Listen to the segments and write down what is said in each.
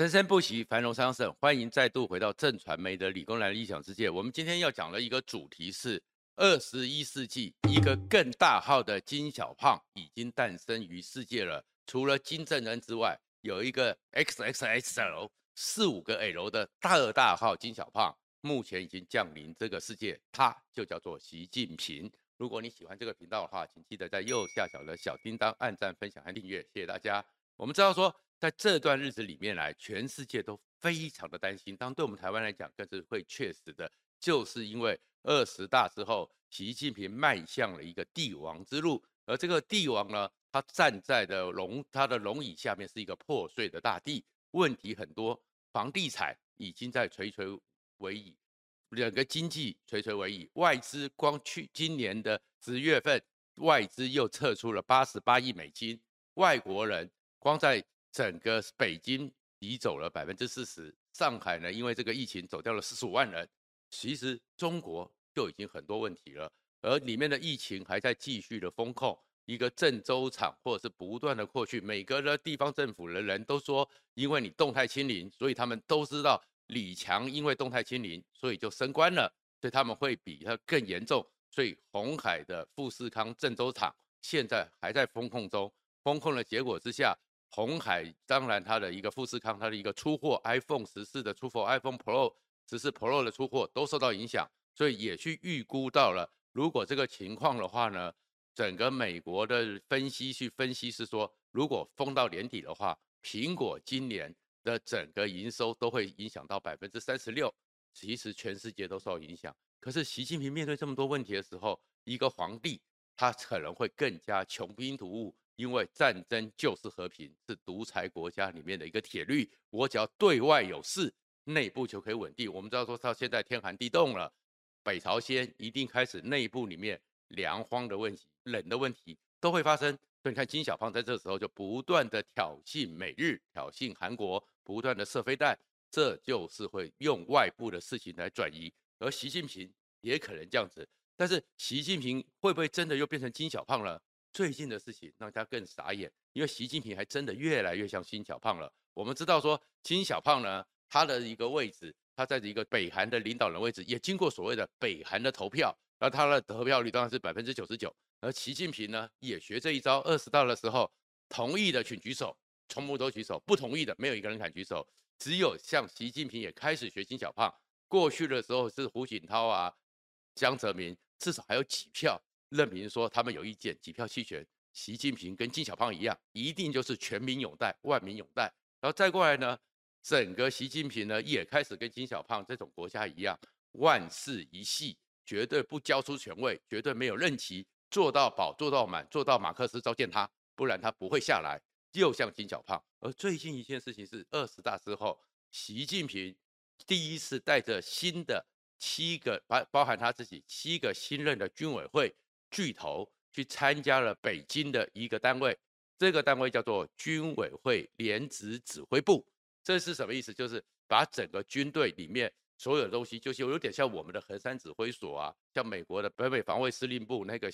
生生不息，繁荣昌盛。欢迎再度回到正传媒的理工男的异想世界。我们今天要讲的一个主题是：二十一世纪一个更大号的金小胖已经诞生于世界了。除了金正恩之外，有一个 XXXL 四五个 L 的大大号金小胖，目前已经降临这个世界，他就叫做习近平。如果你喜欢这个频道的话，请记得在右下角的小叮当按赞、分享和订阅，谢谢大家。我们知道说。在这段日子里面来，全世界都非常的担心。当对我们台湾来讲，更是会确实的，就是因为二十大之后，习近平迈向了一个帝王之路，而这个帝王呢，他站在的龙，他的龙椅下面是一个破碎的大地，问题很多，房地产已经在垂垂危矣，两个经济垂垂危矣，外资光去今年的十月份，外资又撤出了八十八亿美金，外国人光在整个北京移走了百分之四十，上海呢，因为这个疫情走掉了四十五万人。其实中国就已经很多问题了，而里面的疫情还在继续的封控，一个郑州厂或者是不断的过去，每个的地方政府的人都说，因为你动态清零，所以他们都知道李强因为动态清零，所以就升官了，所以他们会比他更严重。所以鸿海的富士康郑州厂现在还在封控中，封控的结果之下。红海当然，它的一个富士康，它的一个出货 iPhone 十四的出货，iPhone Pro 十四 Pro 的出货都受到影响，所以也去预估到了，如果这个情况的话呢，整个美国的分析去分析是说，如果封到年底的话，苹果今年的整个营收都会影响到百分之三十六。其实全世界都受影响，可是习近平面对这么多问题的时候，一个皇帝他可能会更加穷兵黩武。因为战争就是和平，是独裁国家里面的一个铁律。我只要对外有事，内部就可以稳定。我们知道说到现在天寒地冻了，北朝鲜一定开始内部里面粮荒的问题、冷的问题都会发生。所以你看金小胖在这时候就不断的挑衅美日、挑衅韩国，不断的射飞弹，这就是会用外部的事情来转移。而习近平也可能这样子，但是习近平会不会真的又变成金小胖了？最近的事情让他更傻眼，因为习近平还真的越来越像金小胖了。我们知道说金小胖呢，他的一个位置，他在一个北韩的领导人位置，也经过所谓的北韩的投票，而他的得票率当然是百分之九十九。而习近平呢，也学这一招，二十大的时候，同意的请举手，全部都举手；不同意的没有一个人敢举手。只有像习近平也开始学金小胖，过去的时候是胡锦涛啊、江泽民，至少还有几票。任凭说他们有意见，几票弃权。习近平跟金小胖一样，一定就是全民拥戴、万民拥戴。然后再过来呢，整个习近平呢也开始跟金小胖这种国家一样，万事一系，绝对不交出权位，绝对没有任期，做到饱、做到满、做到马克思召见他，不然他不会下来。又像金小胖。而最近一件事情是二十大之后，习近平第一次带着新的七个包包含他自己七个新任的军委会。巨头去参加了北京的一个单位，这个单位叫做军委会联指指挥部。这是什么意思？就是把整个军队里面所有的东西，就是有点像我们的衡山指挥所啊，像美国的北美防卫司令部那个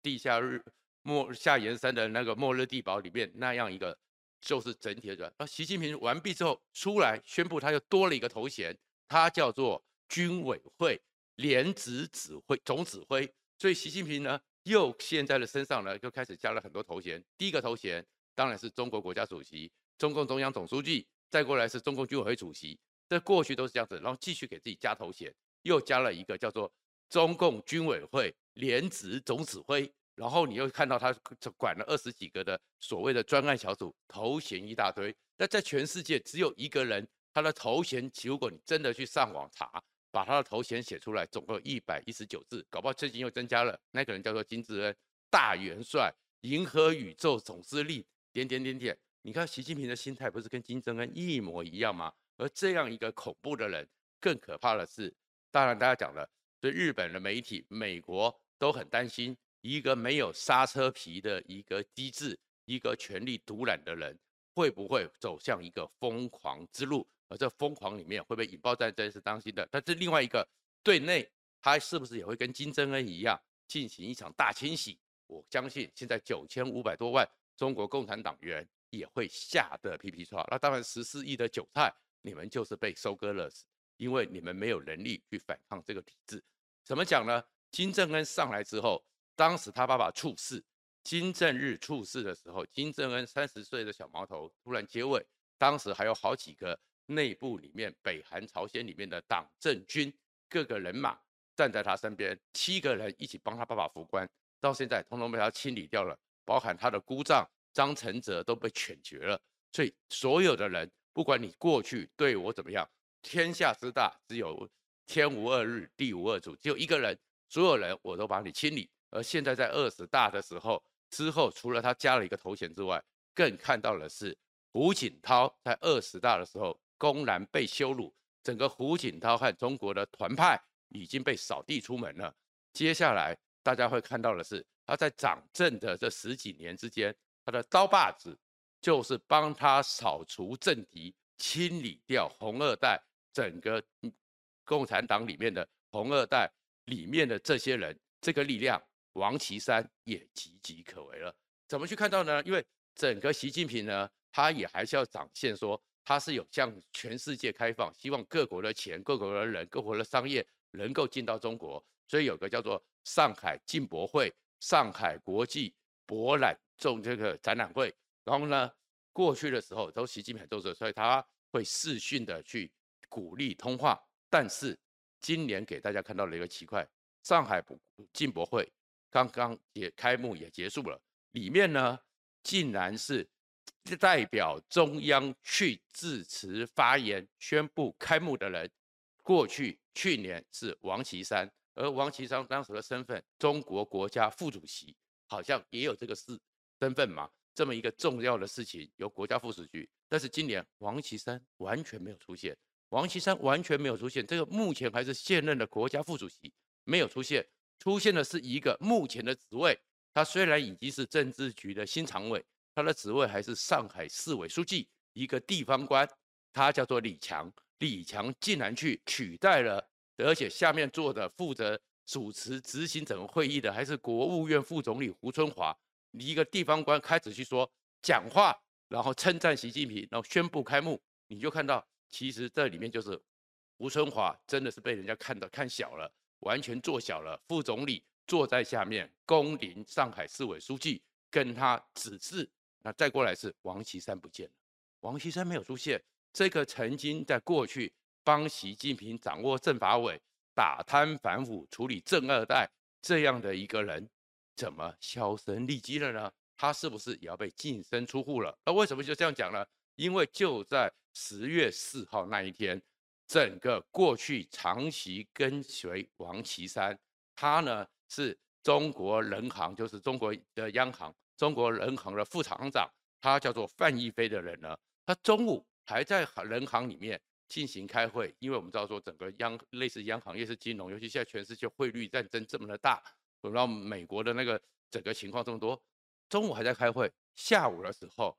地下日末下延山的那个末日地堡里面那样一个，就是整体的。而习近平完毕之后出来宣布，他又多了一个头衔，他叫做军委会联指指挥总指挥。所以习近平呢，又现在的身上呢，就开始加了很多头衔。第一个头衔当然是中国国家主席、中共中央总书记，再过来是中共军委会主席。这过去都是这样子，然后继续给自己加头衔，又加了一个叫做中共军委会联指总指挥。然后你又看到他管了二十几个的所谓的专案小组，头衔一大堆。那在全世界只有一个人，他的头衔，如果你真的去上网查。把他的头衔写出来，总共一百一十九字，搞不好最近又增加了。那个人叫做金正恩，大元帅，银河宇宙总司令，点点点点。你看习近平的心态不是跟金正恩一模一样吗？而这样一个恐怖的人，更可怕的是，当然大家讲了，对日本的媒体、美国都很担心，一个没有刹车皮的一个机制，一个权力独揽的人，会不会走向一个疯狂之路？而这疯狂里面会不会引爆战争是当心的，但是另外一个对内，他是不是也会跟金正恩一样进行一场大清洗？我相信现在九千五百多万中国共产党员也会吓得皮皮剉。那当然，十四亿的韭菜，你们就是被收割了，因为你们没有能力去反抗这个体制。怎么讲呢？金正恩上来之后，当时他爸爸猝死，金正日猝死的时候，金正恩三十岁的小毛头突然接位，当时还有好几个内部里面北韩朝鲜里面的党政军各个人马站在他身边，七个人一起帮他爸爸扶棺，到现在通通被他清理掉了，包含他的姑丈张成泽都被犬绝了。所以所有的人，不管你过去对我怎么样，天下之大，只有天无二日，地无二主，只有一个人。所有人我都把你清理，而现在在二十大的时候之后，除了他加了一个头衔之外，更看到的是胡锦涛在二十大的时候公然被羞辱，整个胡锦涛和中国的团派已经被扫地出门了。接下来大家会看到的是他在掌政的这十几年之间，他的刀把子就是帮他扫除政敌，清理掉红二代，整个共产党里面的红二代。里面的这些人，这个力量，王岐山也岌岌可危了。怎么去看到呢？因为整个习近平呢，他也还是要展现说，他是有向全世界开放，希望各国的钱、各国的人、各国的商业能够进到中国。所以有个叫做上海进博会、上海国际博览中这个展览会。然后呢，过去的时候都习近平都是，所以他会视讯的去鼓励通话，但是。今年给大家看到了一个奇怪，上海进博会刚刚也开幕也结束了，里面呢竟然是代表中央去致辞发言宣布开幕的人，过去去年是王岐山，而王岐山当时的身份中国国家副主席，好像也有这个事身份嘛，这么一个重要的事情由国家副主席，但是今年王岐山完全没有出现。王岐山完全没有出现，这个目前还是现任的国家副主席没有出现，出现的是一个目前的职位。他虽然已经是政治局的新常委，他的职位还是上海市委书记，一个地方官，他叫做李强。李强竟然去取代了，而且下面坐的负责主持执行整个会议的还是国务院副总理胡春华，一个地方官开始去说讲话，然后称赞习近平，然后宣布开幕，你就看到。其实这里面就是胡春华真的是被人家看到看小了，完全做小了。副总理坐在下面，恭临上海市委书记跟他指示。那再过来是王岐山不见了，王岐山没有出现。这个曾经在过去帮习近平掌握政法委、打贪反腐、处理政二代这样的一个人，怎么销声匿迹了呢？他是不是也要被净身出户了？那为什么就这样讲呢？因为就在十月四号那一天，整个过去长期跟随王岐山，他呢是中国人行，就是中国的央行，中国人行的副行长，他叫做范逸飞的人呢，他中午还在人行里面进行开会，因为我们知道说整个央类似央行业是金融，尤其现在全世界汇率战争这么的大，然后美国的那个整个情况这么多，中午还在开会，下午的时候，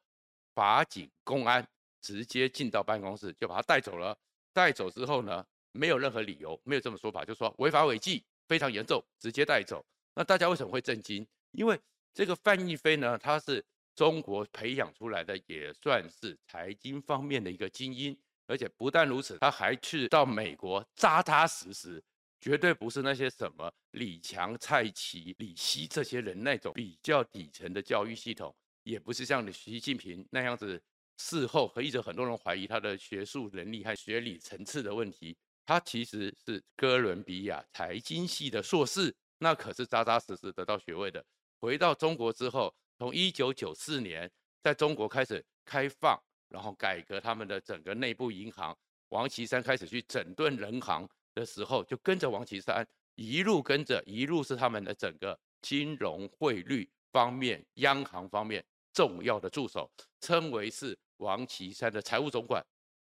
法警公安。直接进到办公室就把他带走了。带走之后呢，没有任何理由，没有这么说法，就说违法违纪非常严重，直接带走。那大家为什么会震惊？因为这个范逸飞呢，他是中国培养出来的，也算是财经方面的一个精英。而且不但如此，他还去到美国扎扎实实，绝对不是那些什么李强、蔡奇、李希这些人那种比较底层的教育系统，也不是像习近平那样子。事后和一直很多人怀疑他的学术能力和学历层次的问题，他其实是哥伦比亚财经系的硕士，那可是扎扎实实得到学位的。回到中国之后，从一九九四年在中国开始开放，然后改革他们的整个内部银行，王岐山开始去整顿人行的时候，就跟着王岐山一路跟着，一路是他们的整个金融汇率方面、央行方面重要的助手，称为是。王岐山的财务总管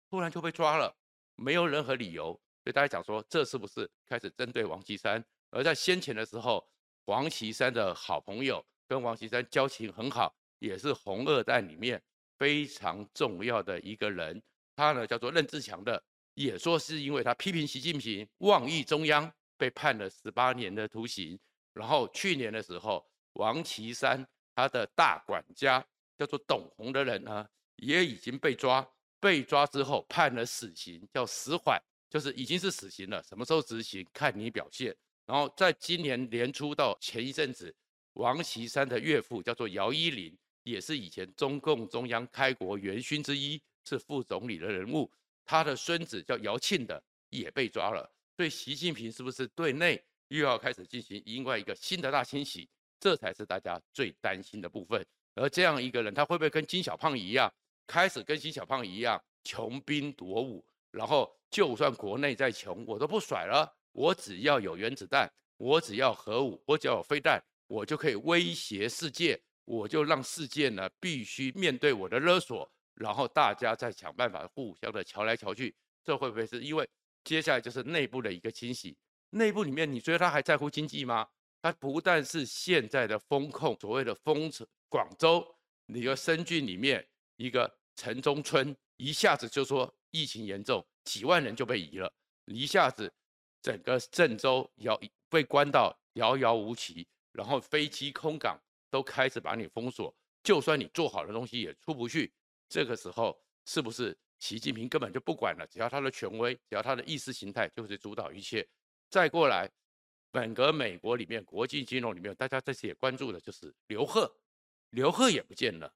突然就被抓了，没有任何理由，所以大家讲说，这是不是开始针对王岐山？而在先前的时候，王岐山的好朋友跟王岐山交情很好，也是红二代里面非常重要的一个人，他呢叫做任志强的，也说是因为他批评习近平妄议中央，被判了十八年的徒刑。然后去年的时候，王岐山他的大管家叫做董宏的人呢，也已经被抓。被抓之后判了死刑，叫死缓，就是已经是死刑了。什么时候执行，看你表现。然后在今年年初到前一阵子，王岐山的岳父叫做姚依林，也是以前中共中央开国元勋之一，是副总理的人物。他的孙子叫姚庆的也被抓了。所以习近平是不是对内又要开始进行另外一个新的大清洗？这才是大家最担心的部分。而这样一个人，他会不会跟金小胖一样，开始跟金小胖一样穷兵黩武？然后就算国内再穷，我都不甩了。我只要有原子弹，我只要核武，我只要有飞弹，我就可以威胁世界。我就让世界呢必须面对我的勒索，然后大家再想办法互相的瞧来瞧去。这会不会是因为接下来就是内部的一个清洗？内部里面，你觉得他还在乎经济吗？他不但是现在的风控，所谓的封城，广州一个深圳里面一个城中村，一下子就说疫情严重，几万人就被移了，一下子整个郑州遥被关到遥遥无期，然后飞机空港都开始把你封锁，就算你做好的东西也出不去。这个时候是不是习近平根本就不管了？只要他的权威，只要他的意识形态，就是主导一切。再过来。本格美国里面，国际金融里面，大家这次也关注的就是刘鹤，刘鹤也不见了，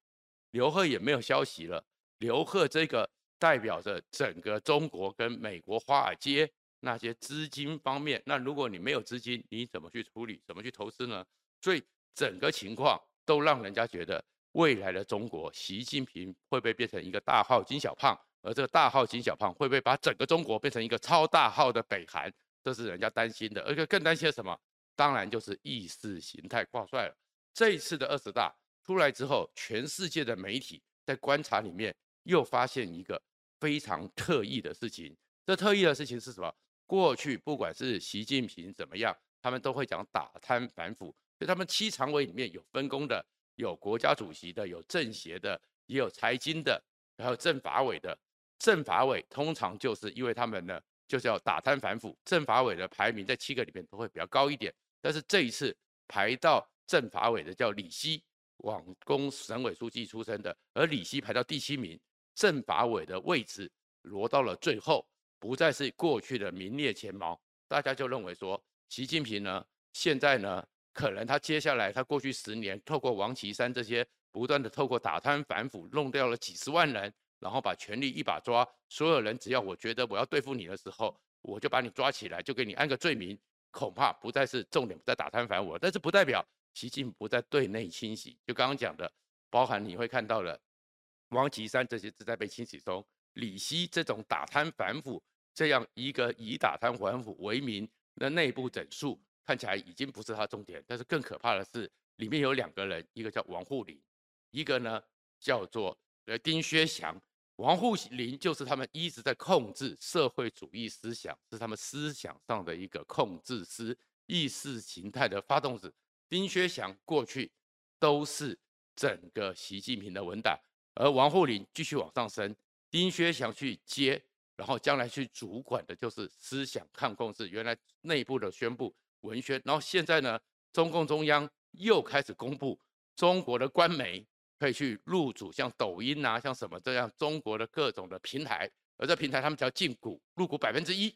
刘鹤也没有消息了。刘鹤这个代表着整个中国跟美国华尔街那些资金方面，那如果你没有资金，你怎么去处理，怎么去投资呢？所以整个情况都让人家觉得，未来的中国，习近平会不会变成一个大号金小胖？而这个大号金小胖会不会把整个中国变成一个超大号的北韩？这是人家担心的，而且更担心的什么？当然就是意识形态挂帅了。这一次的二十大出来之后，全世界的媒体在观察里面又发现一个非常特异的事情。这特异的事情是什么？过去不管是习近平怎么样，他们都会讲打贪反腐，所以他们七常委里面有分工的，有国家主席的，有政协的，也有财经的，还有政法委的。政法委通常就是因为他们呢。就是要打贪反腐，政法委的排名在七个里面都会比较高一点，但是这一次排到政法委的叫李希，广东省委书记出身的，而李希排到第七名，政法委的位置挪到了最后，不再是过去的名列前茅，大家就认为说，习近平呢，现在呢，可能他接下来他过去十年透过王岐山这些不断的透过打贪反腐弄掉了几十万人。然后把权力一把抓，所有人只要我觉得我要对付你的时候，我就把你抓起来，就给你安个罪名，恐怕不再是重点，不再打贪反腐，但是不代表习近平不再对内清洗。就刚刚讲的，包含你会看到的王岐山这些字在被清洗中，李希这种打贪反腐这样一个以打贪反腐为名的内部整肃，看起来已经不是他重点。但是更可怕的是，里面有两个人，一个叫王沪宁，一个呢叫做呃丁薛祥。王沪宁就是他们一直在控制社会主义思想，是他们思想上的一个控制师，意识形态的发动者。丁薛祥过去都是整个习近平的文胆，而王沪宁继续往上升，丁薛祥去接，然后将来去主管的就是思想抗共是原来内部的宣布文宣，然后现在呢，中共中央又开始公布中国的官媒。可以去入主像抖音啊，像什么这样中国的各种的平台，而这平台他们只要进股入股百分之一，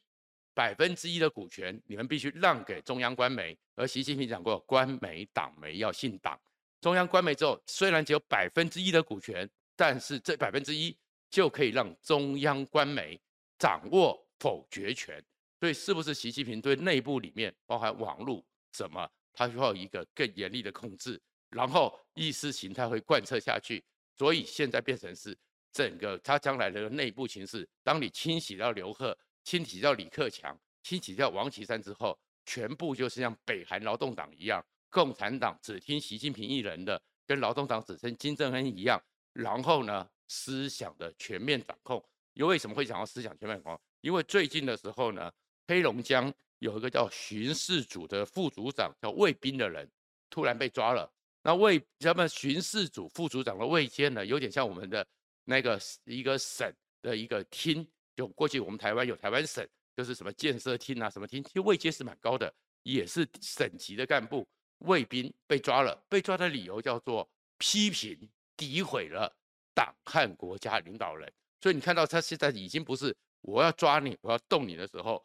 百分之一的股权你们必须让给中央官媒。而习近平讲过，官媒党媒要信党。中央官媒之后虽然只有百分之一的股权，但是这百分之一就可以让中央官媒掌握否决权。所以是不是习近平对内部里面包含网络什么，他需要一个更严厉的控制？然后意识形态会贯彻下去，所以现在变成是整个他将来的内部形势。当你清洗掉刘鹤，清洗掉李克强，清洗掉王岐山之后，全部就是像北韩劳动党一样，共产党只听习近平一人的，跟劳动党只听金正恩一样。然后呢，思想的全面掌控。又为什么会讲到思想全面掌控？因为最近的时候呢，黑龙江有一个叫巡视组的副组长叫魏斌的人，突然被抓了。那魏他们巡视组副组长的位阶呢，有点像我们的那个一个省的一个厅，就过去我们台湾有台湾省，就是什么建设厅啊，什么厅，其实位阶是蛮高的，也是省级的干部。魏斌被抓了，被抓的理由叫做批评诋毁了党和国家领导人。所以你看到他现在已经不是我要抓你，我要动你的时候，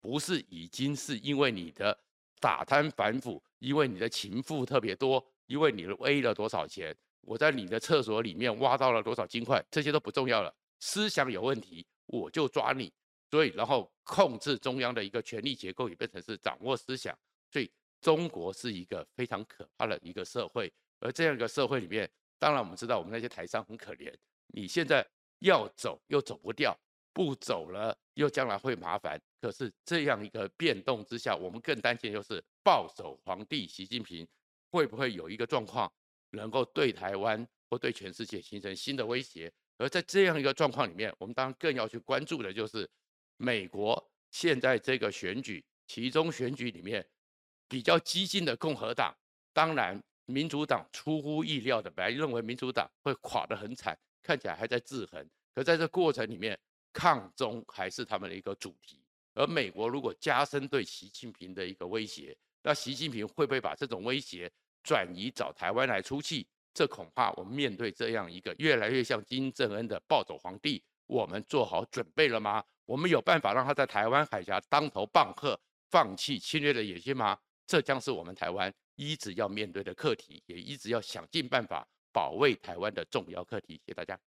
不是已经是因为你的打贪反腐，因为你的情妇特别多，因为你 A 了多少钱，我在你的厕所里面挖到了多少金块，这些都不重要了。思想有问题，我就抓你。所以，然后控制中央的一个权力结构也变成是掌握思想。所以，中国是一个非常可怕的一个社会。而这样一个社会里面，当然我们知道我们那些台商很可怜，你现在。要走又走不掉，不走了又将来会麻烦。可是这样一个变动之下，我们更担心就是暴走皇帝习近平会不会有一个状况，能够对台湾或对全世界形成新的威胁。而在这样一个状况里面，我们当然更要去关注的就是美国现在这个选举，其中选举里面比较激进的共和党，当然民主党出乎意料的，本来认为民主党会垮得很惨。看起来还在制衡，可在这过程里面，抗中还是他们的一个主题。而美国如果加深对习近平的一个威胁，那习近平会不会把这种威胁转移找台湾来出气？这恐怕我们面对这样一个越来越像金正恩的暴走皇帝，我们做好准备了吗？我们有办法让他在台湾海峡当头棒喝，放弃侵略的野心吗？这将是我们台湾一直要面对的课题，也一直要想尽办法。保卫台湾的重要课题，谢谢大家。